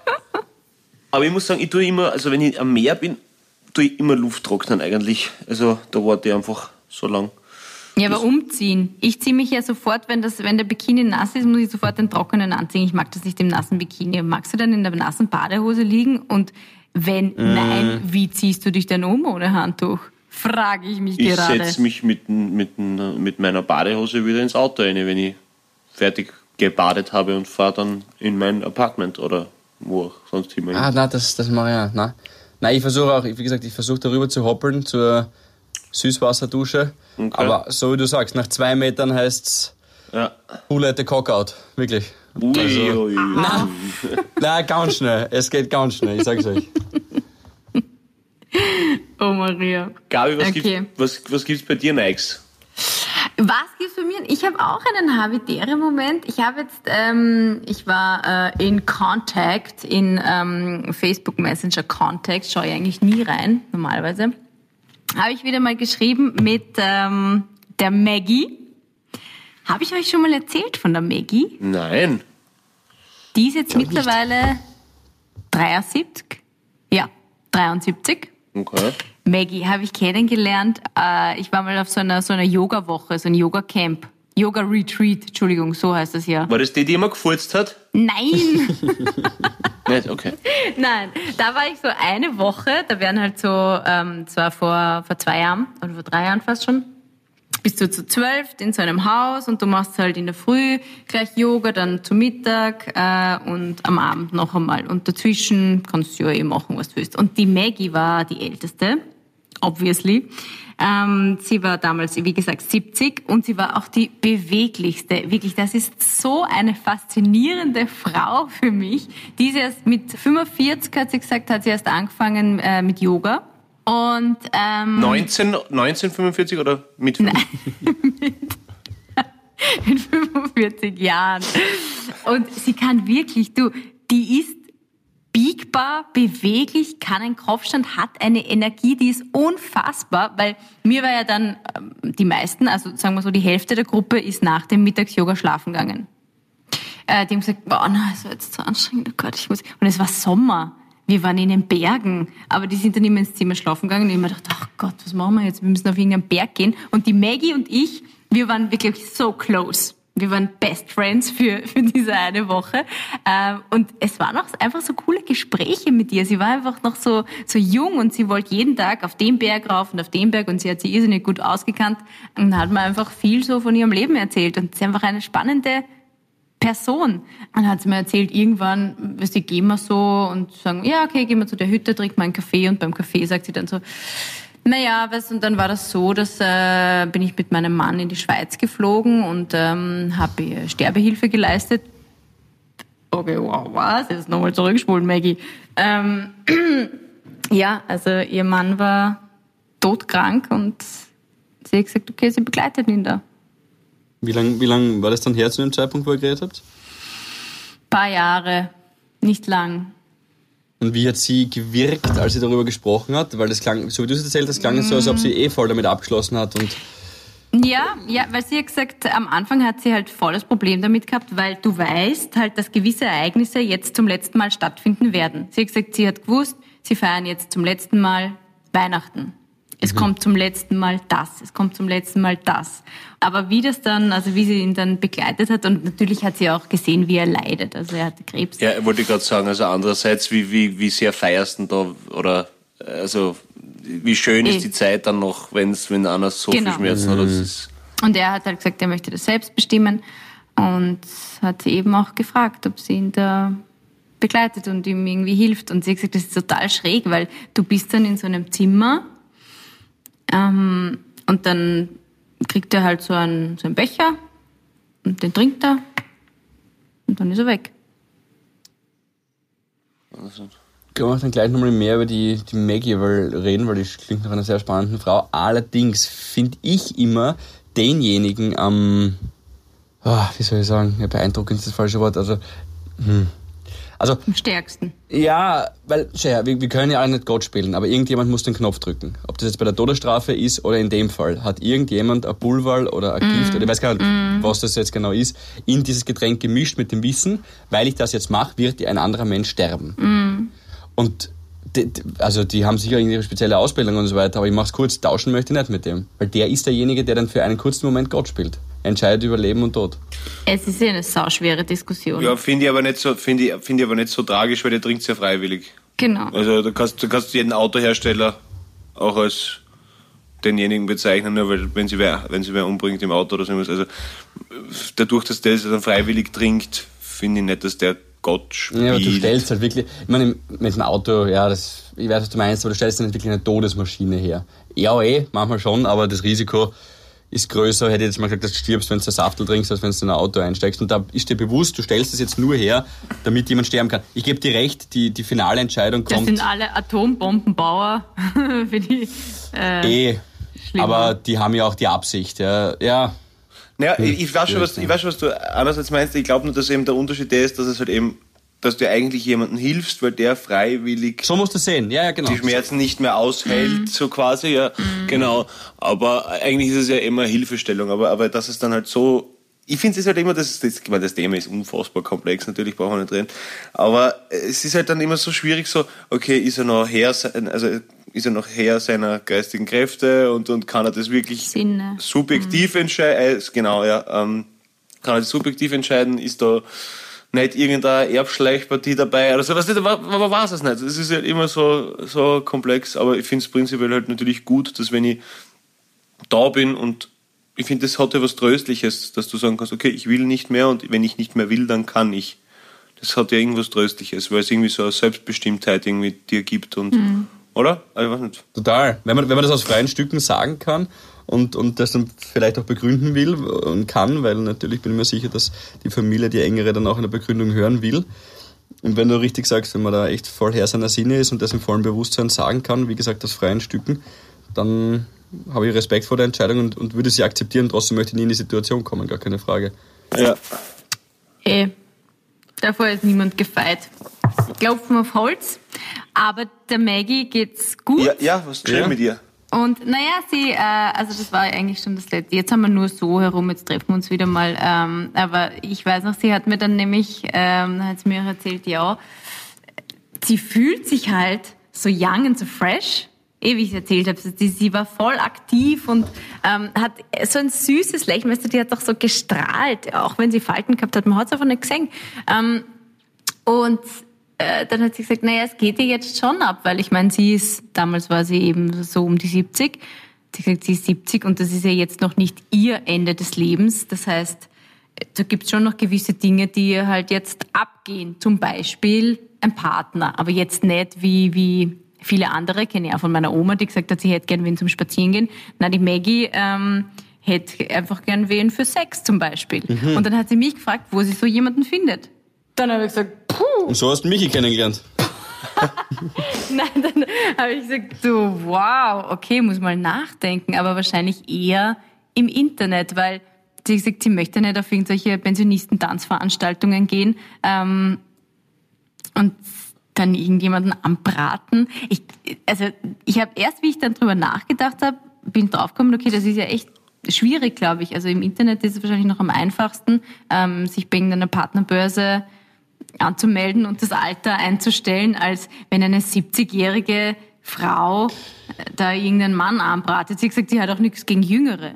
aber ich muss sagen, ich tue immer, also wenn ich am Meer bin, tue ich immer Luft trocknen eigentlich. Also da warte ich einfach so lang. Ja, aber umziehen. Ich ziehe mich ja sofort, wenn, das, wenn der Bikini nass ist, muss ich sofort den trockenen anziehen. Ich mag das nicht im nassen Bikini. Magst du dann in der nassen Badehose liegen? Und wenn Äh. nein, wie ziehst du dich denn um ohne Handtuch? Frage ich mich Ich gerade. setze mich mit, mit, mit meiner Badehose wieder ins Auto rein, wenn ich fertig gebadet habe und fahre dann in mein Apartment oder wo auch sonst immer. Ah, nein, das, das mache ich auch. Nein. Nein, ich versuche auch, wie gesagt, ich versuche darüber zu hoppeln zur Süßwasserdusche. Okay. Aber so wie du sagst, nach zwei Metern heißt's Ja. Who let the cock out? Wirklich. Ui, Also- ui, ui. Nein, nein, ganz schnell. Es geht ganz schnell, ich sag's euch. Oh Maria. Gabi, was, Okay. gibt's, was, was gibt's bei dir Nikes? Was gibt's bei mir? Ich habe auch einen Habitäre-Moment. Ich habe jetzt, ähm, ich war äh, in Contact, in ähm, Facebook Messenger Contact, schaue ich eigentlich nie rein, normalerweise. Habe ich wieder mal geschrieben mit ähm, der Maggie. Habe ich euch schon mal erzählt von der Maggie? Nein. Die ist jetzt mittlerweile 73. Ja, 73. Okay. Maggie habe ich kennengelernt. Äh, ich war mal auf so einer, so einer Yoga-Woche, so ein Yoga-Camp. Yoga-Retreat, Entschuldigung, so heißt das ja. War das die, die immer gefurzt hat? Nein, Nicht? Okay. nein. Da war ich so eine Woche, da werden halt so, ähm, zwar vor, vor zwei Jahren oder vor drei Jahren fast schon, bist du zu zwölf in so einem Haus und du machst halt in der Früh gleich Yoga, dann zu Mittag äh, und am Abend noch einmal. Und dazwischen kannst du ja eh machen, was du willst. Und die Maggie war die Älteste, obviously. Ähm, sie war damals, wie gesagt, 70 und sie war auch die beweglichste. Wirklich, das ist so eine faszinierende Frau für mich. Die ist erst mit 45, hat sie gesagt, hat sie erst angefangen äh, mit Yoga. Und ähm, 19, 1945 oder mit? mit 45 Jahren. Und sie kann wirklich, du, die ist biegbar, beweglich, kann einen Kopfstand, hat eine Energie, die ist unfassbar, weil mir war ja dann, ähm, die meisten, also sagen wir so, die Hälfte der Gruppe ist nach dem Mittags-Yoga schlafen gegangen. Äh, die haben gesagt, boah, na, ist jetzt so anstrengend, oh Gott, ich muss, und es war Sommer. Wir waren in den Bergen, aber die sind dann immer ins Zimmer schlafen gegangen und ich hab mir gedacht, ach Gott, was machen wir jetzt? Wir müssen auf irgendeinen Berg gehen. Und die Maggie und ich, wir waren wirklich so close. Wir waren Best Friends für, für diese eine Woche. Ähm, und es waren auch einfach so coole Gespräche mit ihr. Sie war einfach noch so, so jung und sie wollte jeden Tag auf den Berg rauf und auf den Berg und sie hat sich irrsinnig gut ausgekannt und hat mir einfach viel so von ihrem Leben erzählt. Und sie ist einfach eine spannende Person. Und hat sie mir erzählt, irgendwann, du, gehen wir so und sagen, ja, okay, gehen wir zu der Hütte, trinken wir einen Kaffee und beim Kaffee sagt sie dann so, naja, weißt, du, und dann war das so, dass äh, bin ich mit meinem Mann in die Schweiz geflogen und ähm, habe ihr Sterbehilfe geleistet. Okay, wow, was? Jetzt nochmal zurückspulen, Maggie. Ähm, ja, also ihr Mann war todkrank und sie hat gesagt, okay, sie begleitet ihn da. Wie lange wie lang war das dann her zu dem Zeitpunkt, wo ihr geredet habt? Paar Jahre, nicht lang. Und wie hat sie gewirkt, als sie darüber gesprochen hat? Weil das klang, so wie du es erzählt hast, klang es so, als ob sie eh voll damit abgeschlossen hat. Und Ja, ja, weil sie hat gesagt, am Anfang hat sie halt voll das Problem damit gehabt, weil du weißt halt, dass gewisse Ereignisse jetzt zum letzten Mal stattfinden werden. Sie hat gesagt, sie hat gewusst, sie feiern jetzt zum letzten Mal Weihnachten. Es kommt zum letzten Mal das, es kommt zum letzten Mal das. Aber wie das dann, also wie sie ihn dann begleitet hat und natürlich hat sie auch gesehen, wie er leidet. Also er hatte Krebs. Ja, wollte ich gerade sagen, also andererseits, wie, wie, wie sehr feierst du da, oder, also, wie schön Eh. ist die Zeit dann noch, wenn's, wenn einer so Genau. viel Schmerzen hat, das ist, Und er hat halt gesagt, er möchte das selbst bestimmen und hat sie eben auch gefragt, ob sie ihn da begleitet und ihm irgendwie hilft. Und sie hat gesagt, das ist total schräg, weil du bist dann in so einem Zimmer ähm, und dann kriegt er halt so einen, so einen Becher und den trinkt er und dann ist er weg. können wir dann gleich nochmal mehr über die, die Maggie reden, weil die klingt nach einer sehr spannenden Frau. Allerdings finde ich immer denjenigen am, ah, wie soll ich sagen, ja, beeindruckend ist das falsche Wort, also, hm. Also, Am stärksten. Ja, weil, schau wir, wir können ja alle nicht Gott spielen, aber irgendjemand muss den Knopf drücken. Ob das jetzt bei der Todesstrafe ist oder in dem Fall, hat irgendjemand ein Pulver oder ein Gift oder ich weiß gar nicht, was das jetzt genau ist, in dieses Getränk gemischt mit dem Wissen, weil ich das jetzt mache, wird ein anderer Mensch sterben. Und die, also die haben sicher irgendwie ihre spezielle Ausbildung und so weiter, aber ich mach's kurz, tauschen möchte ich nicht mit dem. Weil der ist derjenige, der dann für einen kurzen Moment Gott spielt. Entscheidet über Leben und Tod. Es ist ja eine sauschwere Diskussion. ja, finde ich aber nicht so, finde ich, finde ich aber nicht so tragisch, weil der trinkt ja freiwillig. Genau. Also, da kannst, du kannst jeden Autohersteller auch als denjenigen bezeichnen, nur weil, wenn sie wer, wenn sie wer umbringt im Auto oder so. Also, dadurch, dass der es dann freiwillig trinkt, finde ich nicht, dass der Gott spielt. Ja, aber du stellst halt wirklich, ich meine, mit dem Auto, ja, das, ich weiß, was du meinst, aber du stellst nicht wirklich eine Todesmaschine her. Ja, eh, manchmal schon, aber das Risiko ist größer, hätte ich jetzt mal gesagt, dass du stirbst, wenn du ein Saftel trinkst, als wenn du in ein Auto einsteigst. Und da ist dir bewusst, du stellst es jetzt nur her, damit jemand sterben kann. Ich gebe dir recht, die, die finale Entscheidung Das kommt sind alle Atombombenbauer für die. Äh, eh. schlimmer. Aber die haben ja auch die Absicht, ja. Ja, Naja, ich, ich, weiß schon, was, ich weiß schon, was du einerseits meinst. Ich glaube nur, dass eben der Unterschied der ist, dass es halt eben, dass du eigentlich jemandem hilfst, weil der freiwillig so musst du sehen. Ja, ja, genau. die Schmerzen nicht mehr aushält, so quasi, ja. Genau. Aber eigentlich ist es ja immer Hilfestellung. Aber, aber das ist dann halt so. Ich finde es halt immer, das, das, ich meine, das Thema ist unfassbar komplex, natürlich brauchen wir nicht reden. Aber es ist halt dann immer so schwierig, so, okay, ist er noch Herr, also ist er noch Herr seiner geistigen Kräfte und, und kann er das wirklich Sinne. subjektiv entscheiden? Äh, genau, ja. Ähm, kann er das subjektiv entscheiden? Ist da nicht irgendeine Erbschleichpartie dabei oder so? Was nicht, aber, aber weiß es nicht. Es ist halt immer so, so komplex, aber ich finde es prinzipiell halt natürlich gut, dass wenn ich da bin und ich finde, das hat ja was Tröstliches, dass du sagen kannst, okay, ich will nicht mehr und wenn ich nicht mehr will, dann kann ich. Das hat ja irgendwas Tröstliches, weil es irgendwie so eine Selbstbestimmtheit irgendwie dir gibt und, oder? Also, ich weiß nicht. Total. Wenn man, wenn man das aus freien Stücken sagen kann und, und das dann vielleicht auch begründen will und kann, weil natürlich bin ich mir sicher, dass die Familie, die engere, dann auch eine Begründung hören will. Und wenn du richtig sagst, wenn man da echt voll Herr seiner Sinne ist und das im vollen Bewusstsein sagen kann, wie gesagt, aus freien Stücken, dann habe ich Respekt vor der Entscheidung und, und würde sie akzeptieren. Trotzdem möchte ich nie in die Situation kommen, gar keine Frage. Ja. eh, davor ist niemand gefeit. Klopfen auf Holz. Aber der Maggie geht's gut. Ja, ja, was ist schön Ja. mit dir? Und naja, sie, äh, also das war eigentlich schon das letzte. Jetzt haben wir nur so herum, jetzt treffen wir uns wieder mal. Ähm, aber ich weiß noch, sie hat mir dann nämlich, ähm, hat mir erzählt, ja, sie fühlt sich halt so young und so fresh. Eh, wie ich es erzählt habe, sie, sie war voll aktiv und ähm, hat so ein süßes Lächeln, weißt du, die hat doch so gestrahlt, auch wenn sie Falten gehabt hat, man hat es einfach nicht gesehen. Ähm, und äh, dann hat sie gesagt, naja, es geht ihr jetzt schon ab, weil ich meine, sie ist, damals war sie eben so um die 70. Sie gesagt, sie ist 70 und das ist ja jetzt noch nicht ihr Ende des Lebens. Das heißt, da gibt's schon noch gewisse Dinge, die ihr halt jetzt abgehen. Zum Beispiel ein Partner, aber jetzt nicht wie, wie viele andere, kenne ich auch von meiner Oma, die gesagt hat, sie hätte gern wen zum Spazierengehen. Na, die Maggie ähm, hätte einfach gern wen für Sex zum Beispiel. Und dann hat sie mich gefragt, wo sie so jemanden findet. Dann habe ich gesagt, puh, Und so hast du Michi kennengelernt. Nein, dann habe ich gesagt, so, wow, okay, muss mal nachdenken, aber wahrscheinlich eher im Internet, weil sie gesagt, sie möchte nicht auf irgendwelche Pensionisten-Tanzveranstaltungen gehen ähm, und dann irgendjemanden anbraten. Ich, also ich habe erst, wie ich dann drüber nachgedacht habe, bin draufgekommen, okay, das ist ja echt schwierig, glaube ich. Also im Internet ist es wahrscheinlich noch am einfachsten, ähm, sich bei irgendeiner Partnerbörse anzumelden und das Alter einzustellen, als wenn eine 70-jährige Frau äh, da irgendeinen Mann anbratet. Sie hat gesagt, sie hat auch nichts gegen Jüngere.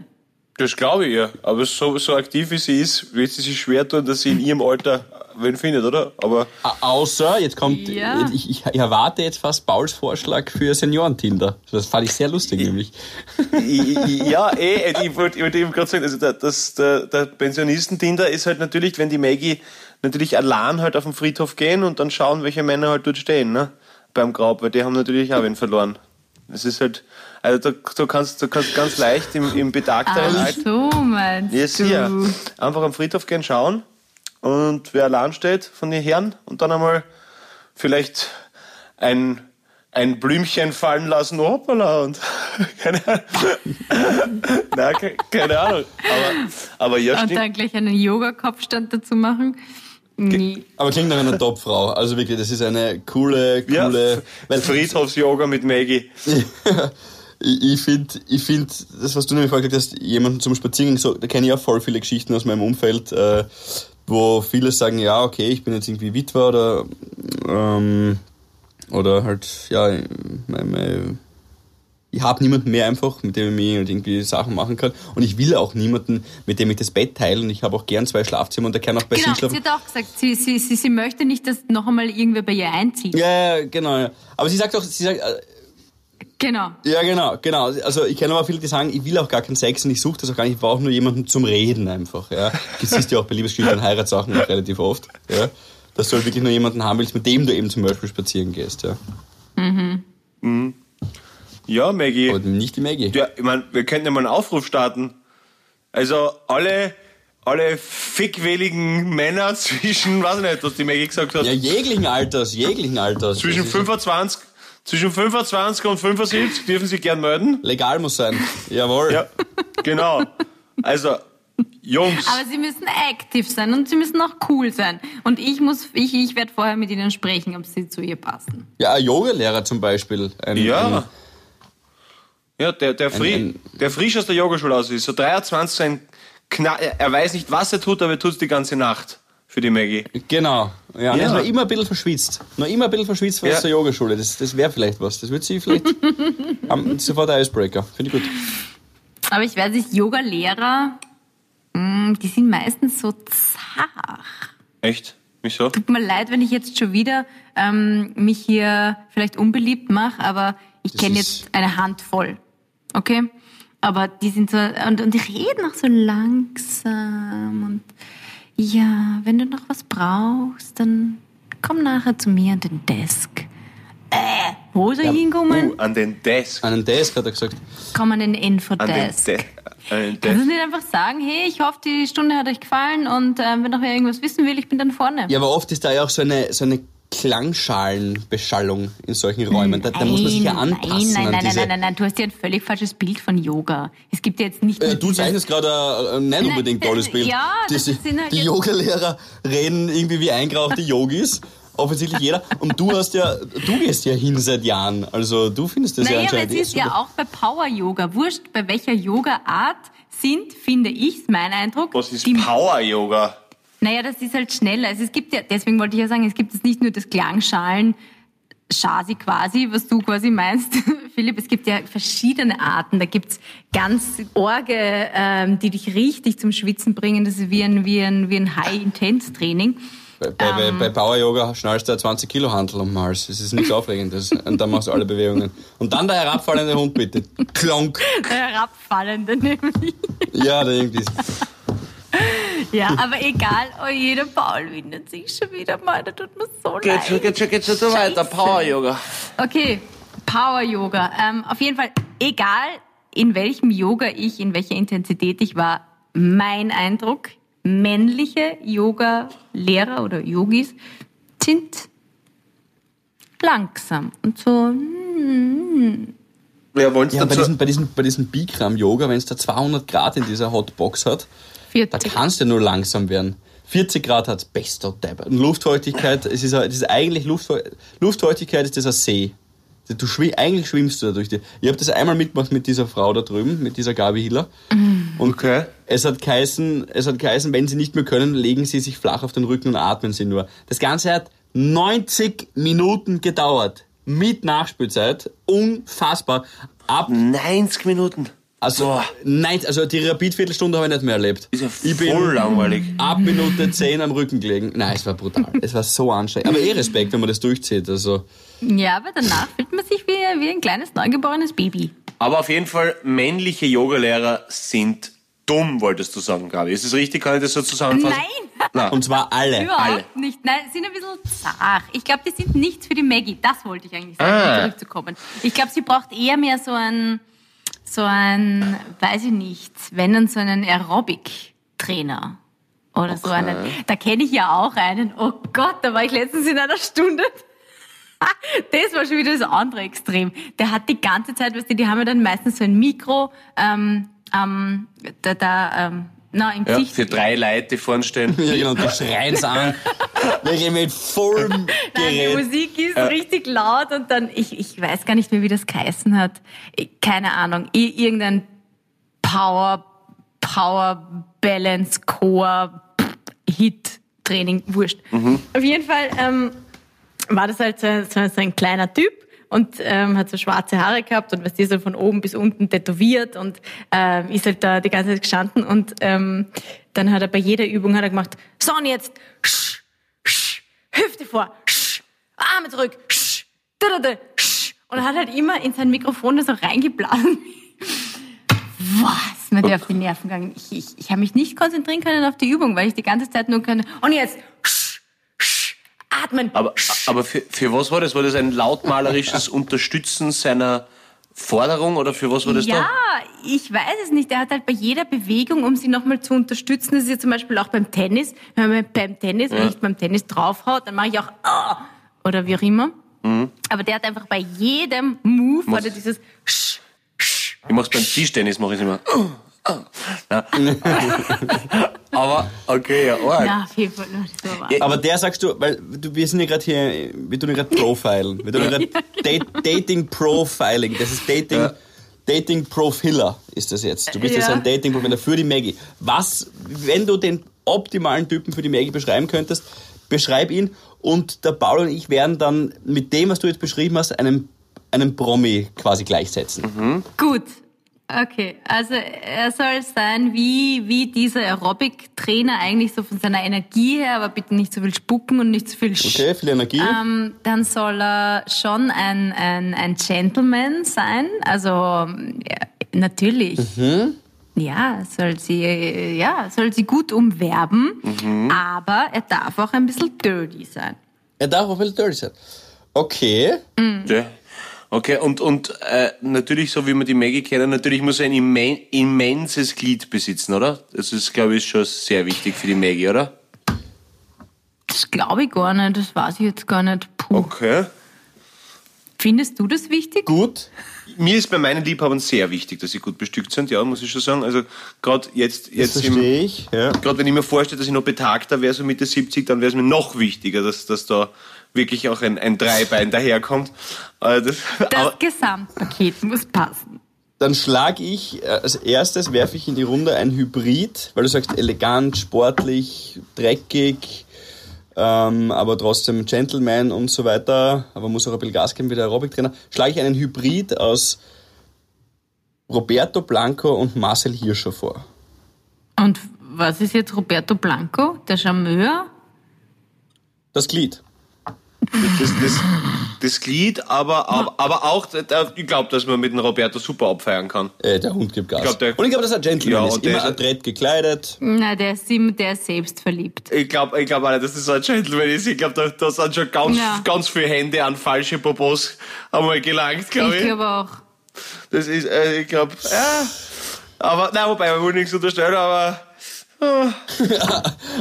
Das glaube ich ja. Aber so, so aktiv wie sie ist, wird sie sich schwer tun, dass sie in ihrem Alter wen findet, oder? Aber Außer, jetzt kommt, Ja. ich, ich, ich erwarte jetzt fast Pauls Vorschlag für Senioren-Tinder. Das fand ich sehr lustig, nämlich. I- I- ja, eh, ich wollte ich wollte eben gerade sagen, also der, das, der, der Pensionisten-Tinder ist halt natürlich, wenn die Maggie natürlich allein halt auf den Friedhof gehen und dann schauen, welche Männer halt dort stehen, ne? Beim Grab, weil die haben natürlich auch wen verloren. Es ist halt, also da, du kannst, du kannst ganz leicht im, im betagteren Ach Alter, so, meinst Yes, du? ja. Einfach am Friedhof gehen schauen und wer allein steht von den Herren und dann einmal vielleicht ein, ein Blümchen fallen lassen, hoppala, und keine Ahnung. Nein, ke- keine Ahnung. Aber, aber ja, Und stimmt. dann gleich einen Yoga-Kopfstand dazu machen. Nee. Aber klingt nach einer Top-Frau. Also wirklich, das ist eine coole, Ja, coole. weil Friedhofs-Yoga mit Maggie. ich finde, ich find, das, was du nämlich vorher gesagt hast, jemanden zum Spaziergehen, so, da kenne ich auch voll viele Geschichten aus meinem Umfeld, äh, wo viele sagen, ja, okay, ich bin jetzt irgendwie Witwer oder, ähm, oder halt, ja, mein, mein, ich habe niemanden mehr einfach, mit dem ich mich halt irgendwie Sachen machen kann. Und ich will auch niemanden, mit dem ich das Bett teile. Und ich habe auch gern zwei Schlafzimmer und der kann auch bei Genau, sich schlafen. sie hat auch gesagt, sie, sie, sie, sie möchte nicht, dass noch einmal irgendwer bei ihr einzieht. Ja, ja, genau. Ja. Aber sie sagt auch, sie sagt, äh, Genau. Ja, genau, genau. Also ich kenne aber viele, die sagen, ich will auch gar keinen Sex und ich suche das auch gar nicht, ich brauche nur jemanden zum Reden einfach. Ja. Das siehst du ja auch bei Liebesgeschichten und Heiratssachen auch relativ oft. Ja. Dass du halt wirklich nur jemanden haben willst, mit dem du eben zum Beispiel spazieren gehst. Ja. Ja, Maggie. Aber nicht die Maggie. Ja, ich meine, wir könnten ja mal einen Aufruf starten. Also alle, alle fickwilligen Männer zwischen, weiß ich nicht, was die Maggie gesagt hat, Ja, jeglichen Alters, jeglichen Alters. zwischen Das ist- 25, zwischen 25 und 75 dürfen sie gern melden. Legal muss sein. Jawohl. Ja, genau. Also, Jungs, Aber sie müssen aktiv sein und sie müssen auch cool sein. Und ich muss, ich, ich werde vorher mit ihnen sprechen, ob sie zu ihr passen. Ja, ein Yogalehrer zum Beispiel. Ein, ja. Ein, Ja, der, der, Fri ein- der frisch aus der Yogaschule aus ist, so 23, ein Kna er weiß nicht, was er tut, aber er tut die ganze Nacht für die Maggie. genau. Ja, und Ja. er ist noch immer ein bisschen verschwitzt. Noch immer ein bisschen verschwitzt von Ja. der Yogaschule. Das, das wäre vielleicht was. Das wird sie vielleicht am, sofort ein Icebreaker. Finde ich gut. Aber ich weiß nicht, Yoga-Lehrer, mh, die sind meistens so zart. Echt? Wieso? Tut mir leid, wenn ich jetzt schon wieder ähm, mich hier vielleicht unbeliebt mache, aber ich kenne jetzt eine Handvoll. Okay? Aber die sind so, und, und die reden auch so langsam und ja, wenn du noch was brauchst, dann komm nachher zu mir an den Desk. Äh, wo soll ich hinkommen? Uh, an den Desk. Einen Desk hat er gesagt. Komm an den An den, Infodesk. De an den Kannst du Desk. nicht einfach sagen, hey, ich hoffe, die Stunde hat euch gefallen und äh, wenn noch wer irgendwas wissen will, ich bin dann vorne. Ja, aber oft ist da ja auch so eine, so eine Klangschalenbeschallung in solchen Räumen. Da, da muss man sich ja Nein, anpassen Nein, an nein, diese... nein, nein, nein, nein, du hast ja ein völlig falsches Bild von Yoga. Es gibt ja jetzt nicht Äh, nur du zeichnest gerade ein nicht unbedingt äh, tolles Bild. ja, das sind halt die Yogalehrer reden irgendwie wie eingerauchte Yogis. Offensichtlich jeder. Und du hast ja, du gehst ja hin seit Jahren. Also du findest das ja Naja, aber anscheinend es eh ist ja auch bei Power Yoga. Wurscht, bei welcher Yoga-Art sind, finde ich, mein Eindruck. Was ist die- Power Yoga? Naja, das ist halt schneller. Also es gibt ja, deswegen wollte ich ja sagen, es gibt jetzt nicht nur das Klangschalen, Schasi quasi, was du quasi meinst, Philipp. Es gibt ja verschiedene Arten. Da gibt's ganz Orge, ähm, die dich richtig zum Schwitzen bringen. Das ist wie ein, wie ein, wie ein High-Intense-Training. Bei, bei, Ähm. bei Power Yoga schnallst du ein 20 Kilo Handel um den Hals. Das ist nichts Aufregendes. Und dann machst du alle Bewegungen. Und dann der herabfallende Hund bitte. Klonk. Der herabfallende nämlich. Ja, der irgendwie. Ja, aber egal, oh, jeder Paul windet sich schon wieder mal. Das tut mir so Geht schon, leid. geht schon, geht schon so weiter. Power Yoga. Okay, Power Yoga. Ähm, auf jeden Fall, egal in welchem Yoga ich, in welcher Intensität ich war, mein Eindruck, männliche Yoga-Lehrer oder Yogis sind langsam und so. Ja, wollen Sie Ja, bei dazu? diesem, bei diesem, bei diesem Bikram-Yoga, wenn es da 200 Grad in dieser Hotbox hat, da 40. kannst du nur langsam werden. 40 Grad hat's bester Depp. Und Luftfeuchtigkeit, es ist, es ist eigentlich Luftfeu Luftfeuchtigkeit ist das ein See. Du schwi eigentlich schwimmst du da durch die. Ich habe das einmal mitgemacht mit dieser Frau da drüben, mit dieser Gabi Hiller. Und Okay. es hat geheißen, es hat geheißen, wenn sie nicht mehr können, legen sie sich flach auf den Rücken und atmen sie nur. Das Ganze hat 90 Minuten gedauert. Mit Nachspielzeit. Unfassbar. Ab 90 Minuten. Also, nein, also die Rapid-Viertelstunde habe ich nicht mehr erlebt. Ist ja ich bin voll langweilig. ab Minute 10 am Rücken gelegen. Nein, es war brutal. es war so anstrengend. Aber eh Respekt, wenn man das durchzieht. Also, Ja, aber danach fühlt man sich wie, wie ein kleines neugeborenes Baby. Aber auf jeden Fall, männliche Yogalehrer sind dumm, wolltest du sagen, Gabi. Ist es richtig? Kann ich das so zusammenfassen? Nein! Na, und zwar alle. Überhaupt alle. nicht. Nein, sie sind ein bisschen zart. Ich glaube, die sind nichts für die Maggie. Das wollte ich eigentlich sagen, Ah. um zurückzukommen. Ich glaube, sie braucht eher mehr so ein, so ein, weiß ich nicht, wenn dann so einen Aerobic-Trainer. Oder so einen. Da kenne ich ja auch einen. Oh Gott, da war ich letztens in einer Stunde. Das war schon wieder das andere Extrem. Der hat die ganze Zeit, weißt du, die haben ja dann meistens so ein Mikro, ähm, ähm, da, da, ähm, na, im ja, für drei Leute, stehen. Ja, genau, die schreien an. Wirklich mit vollem Nein, die Gerät. Musik ist richtig laut und dann, ich, ich weiß gar nicht mehr, wie das geheißen hat. Keine Ahnung. Irgendein Power, Power Balance Core Hit Training, wurscht. Auf jeden Fall ähm, war das halt so, so, so ein kleiner Typ und ähm, hat so schwarze Haare gehabt und was die so von oben bis unten tätowiert und ähm, ist halt da die ganze Zeit gestanden und ähm, dann hat er bei jeder Übung hat er gemacht, so und jetzt, sch, sch, Hüfte vor, sch, Arme zurück, sch, da, da, da, sch, und er hat halt immer in sein Mikrofon da so reingeblasen. Was? Mir der auf die Nerven gegangen. Ich, ich, ich habe mich nicht konzentrieren können auf die Übung, weil ich die ganze Zeit nur können. Und jetzt, sch, atmen. Aber, aber für, für was war das? War das ein lautmalerisches Unterstützen seiner Forderung oder für was war das ja, da? ich weiß es nicht. Er hat halt bei jeder Bewegung, um sie nochmal zu unterstützen, das ist ja zum Beispiel auch beim Tennis, wenn man beim Tennis, wenn ich beim Tennis draufhaut, dann mache ich auch ah, oder wie auch immer. Aber der hat einfach bei jedem Move Muss- oder dieses Sch, Sch. Ich mach's beim Tischtennis, mache ich immer. Ja. Aber, okay, ja, arg. Ja, auf jeden Fall. Das war wahr. Aber der sagst du, weil du, wir sind ja gerade hier, wir tun ja gerade Profilen. Wir tun ja gerade Date, Dating Profiling. Das ist Dating, Dating Profiler ist das jetzt. Du bist jetzt Ja. ein Dating Profiler für die Maggie. Was, wenn du den optimalen Typen für die Maggie beschreiben könntest, beschreib ihn und der Paul und ich werden dann mit dem, was du jetzt beschrieben hast, einen, einen Promi quasi gleichsetzen. Gut. Okay, also er soll sein wie, wie dieser Aerobic-Trainer eigentlich so von seiner Energie her, aber bitte nicht so viel spucken und nicht so viel Sch Okay, viel Energie. Ähm, dann soll er schon ein, ein, ein Gentleman sein. Also ja, natürlich. Ja, soll sie, ja, soll sie gut umwerben, aber er darf auch ein bisschen dirty sein. Er darf auch viel dirty sein. Okay. Ja. Okay, und, und äh, natürlich, so wie wir die Maggie kennen, natürlich muss er ein immen immenses Glied besitzen, oder? Das ist, glaube ich, schon sehr wichtig für die Maggie, oder? Das glaube ich gar nicht, das weiß ich jetzt gar nicht. Puh. Okay. Findest du das wichtig? Gut. Mir ist bei meinen Liebhabern sehr wichtig, dass sie gut bestückt sind, ja, muss ich schon sagen. Also gerade jetzt, Das jetzt im, verstehe ich. Ja. gerade wenn ich mir vorstelle, dass ich noch betagter wäre, so Mitte 70, dann wäre es mir noch wichtiger, dass, dass da wirklich auch ein, ein Dreibein daherkommt. Äh, Das, Das Gesamtpaket muss passen. Dann schlage ich, äh, als erstes werfe ich in die Runde ein Hybrid, weil du sagst elegant, sportlich, dreckig, ähm, aber trotzdem Gentleman und so weiter, aber muss auch ein bisschen Gas geben wie der Aerobic-Trainer. Schlage ich einen Hybrid aus Roberto Blanco und Marcel Hirscher vor. Und was ist jetzt Roberto Blanco, der Charmeur? Das Glied. Das, das, das Glied, aber, aber, aber auch, da- ich glaube, dass man mit dem Roberto super abfeiern kann. Äh, der Hund gibt Gas. Ich glaub, der- und ich glaube, dass er ein Gentleman Ja, ist. und der Immer ist- adrett gekleidet. Na, der ist, der ist selbst verliebt. Ich glaube ich glaub auch nicht, dass das so ein Gentleman ist. Ich glaube, da, da sind schon ganz, Ja. ganz viele Hände an falsche Popos einmal gelangt, glaube Ich ich. glaube auch. Das ist, äh, ich glaube, ja. Aber, nein, wobei, man will nichts unterstellen, aber,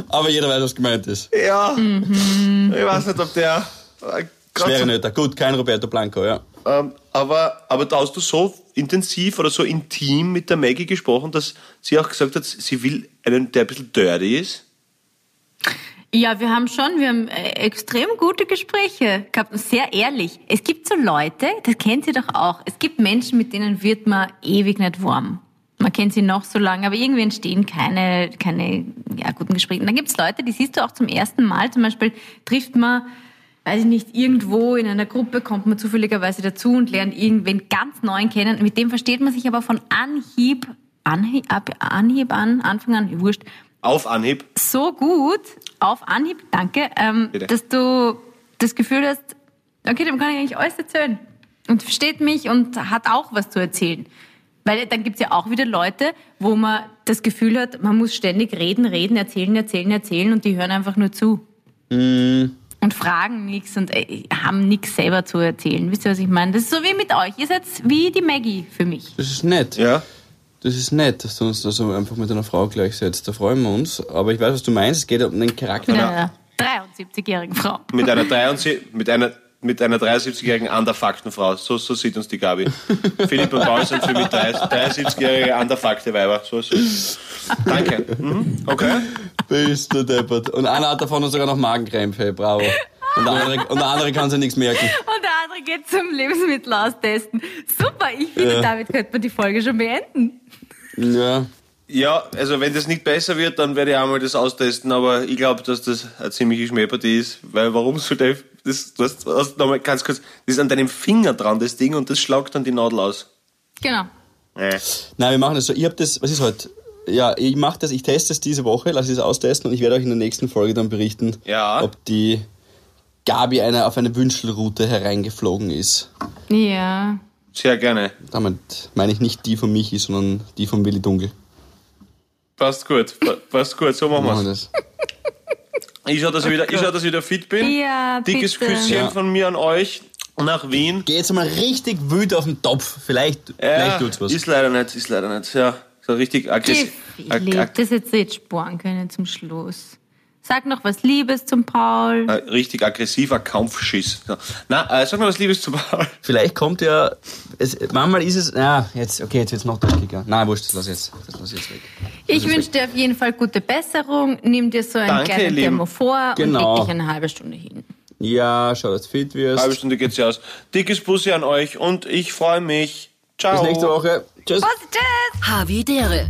Aber jeder weiß, was gemeint ist. ja. Mhm. Ich weiß nicht, ob der, äh, Schwere so- Nöter. Gut, kein Roberto Blanco, ja. Ähm, aber, aber da hast du so intensiv oder so intim mit der Maggie gesprochen, dass sie auch gesagt hat, sie will einen, der ein bisschen dirty ist. Ja, wir haben schon, wir haben äh, extrem gute Gespräche gehabt und sehr ehrlich. Es gibt so Leute, das kennt ihr doch auch. Es gibt Menschen, mit denen wird man ewig nicht warm. Man kennt sie noch so lange, aber irgendwie entstehen keine, keine ja, guten Gespräche. Und dann gibt's Leute, die siehst du auch zum ersten Mal. Zum Beispiel trifft man, weiß ich nicht, irgendwo in einer Gruppe, kommt man zufälligerweise dazu und lernt irgendwen ganz Neuen kennen. Mit dem versteht man sich aber von Anhieb, Anhieb, Anhieb an, Anfang an, wurscht, Auf Anhieb. so gut auf Anhieb, danke, ähm, dass du das Gefühl hast, okay, dem kann ich eigentlich alles erzählen. Und versteht mich und hat auch was zu erzählen. Weil dann gibt's ja auch wieder Leute, wo man das Gefühl hat, man muss ständig reden, reden, erzählen, erzählen, erzählen und die hören einfach nur zu. Und fragen nichts und äh, haben nichts selber zu erzählen. Wisst ihr, was ich meine? Das ist so wie mit euch. Ihr seid wie die Maggie für mich. Das ist nett. Ja. Das ist nett, dass du uns da so einfach mit einer Frau gleichsetzt. Da freuen wir uns. Aber ich weiß, was du meinst. Es geht um den Charakter. Mit einer 73-jährigen Frau. Mit einer 73, mit einer, mit einer 73-jährigen Anderfaktenfrau. So, so sieht uns die Gabi. Philipp und Paul sind für mich 73-jährige Anderfakte-Weiber. So, so. Danke. Mhm. Okay. Bist du deppert. Und einer hat davon sogar noch Magenkrämpfe. Bravo. Und der andere, und der andere kann sich nichts merken. Und der andere geht zum Lebensmittel austesten. Super, ich finde, Ja. damit könnte man die Folge schon beenden. Ja. Ja, also wenn das nicht besser wird, dann werde ich einmal das austesten, aber ich glaube, dass das eine ziemliche Schmähpartie ist, weil warum so der, das, du hast, hast nochmal ganz kurz, das ist an deinem Finger dran, das Ding, und das schlagt dann die Nadel aus. Genau. Äh. Nein, wir machen das so. Ich habe das, was ist heute? Ja, ich mache das, ich teste es diese Woche, lasse es austesten und ich werde euch in der nächsten Folge dann berichten, Ja. ob die Gabi eine, auf eine Wünschelroute hereingeflogen ist. Ja. Sehr gerne. Damit meine ich nicht die von Michi, sondern die von Willi Dunkel. Passt gut, pa- passt gut, so machen wir wir's. Das. Ich schau, dass ich wieder, ich schau, dass ich wieder fit bin. Ja, Dickes bitte. Küsschen Ja. von mir an euch. nach Wien. Geh jetzt mal richtig wild auf den Topf. Vielleicht, Ja, vielleicht tut's was. Ist leider nicht, ist leider nicht. Ja, so richtig aggressiv. Philipp, das hättest du jetzt sparen können zum Schluss. Sag noch was Liebes zum Paul. Ein richtig aggressiver Kampfschiss. Na, äh, sag mal was Liebes zu Paul. Vielleicht kommt ja. Es, manchmal ist es. Ja, jetzt, okay, jetzt wird's noch durchgegangen. Nein, wurscht, das lass ich jetzt. Das lass ich jetzt weg. Ich wünsche dir auf jeden Fall gute Besserung. Nimm dir so einen ihr kleinen Lieben. Thermophor Genau. und leg dich eine halbe Stunde hin. Ja, schau, dass du fit wirst. Halbe Stunde geht's ja aus. Dickes Bussi an euch und ich freue mich. Ciao. Bis nächste Woche. Tschüss. Tschüss! Havidere.